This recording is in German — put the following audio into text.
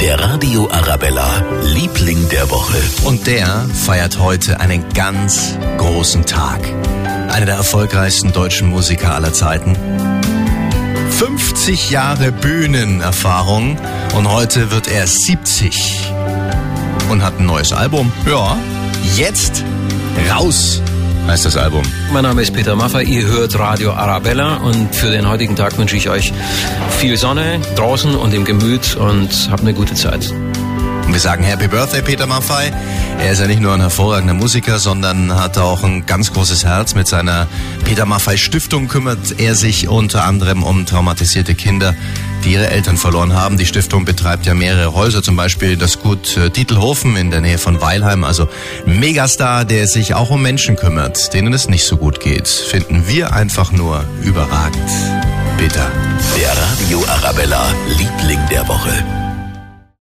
Der Radio Arabella, Liebling der Woche. Und der feiert heute einen ganz großen Tag. Einer der erfolgreichsten deutschen Musiker aller Zeiten. 50 Jahre Bühnenerfahrung und heute wird er 70 und hat ein neues Album. Ja, jetzt raus heißt das Album. Mein Name ist Peter Maffay, ihr hört Radio Arabella und für den heutigen Tag wünsche ich euch viel Sonne draußen und im Gemüt und habt eine gute Zeit. Und wir sagen Happy Birthday, Peter Maffay. Er ist ja nicht nur ein hervorragender Musiker, sondern hat auch ein ganz großes Herz. Mit seiner Peter Maffay Stiftung kümmert er sich unter anderem um traumatisierte Kinder, die ihre Eltern verloren haben. Die Stiftung betreibt ja mehrere Häuser, zum Beispiel das Gut äh, Titelhofen in der Nähe von Weilheim. Also Megastar, der sich auch um Menschen kümmert, denen es nicht so gut geht. Finden wir einfach nur überragend. Peter. Der Radio Arabella, Liebling der Woche.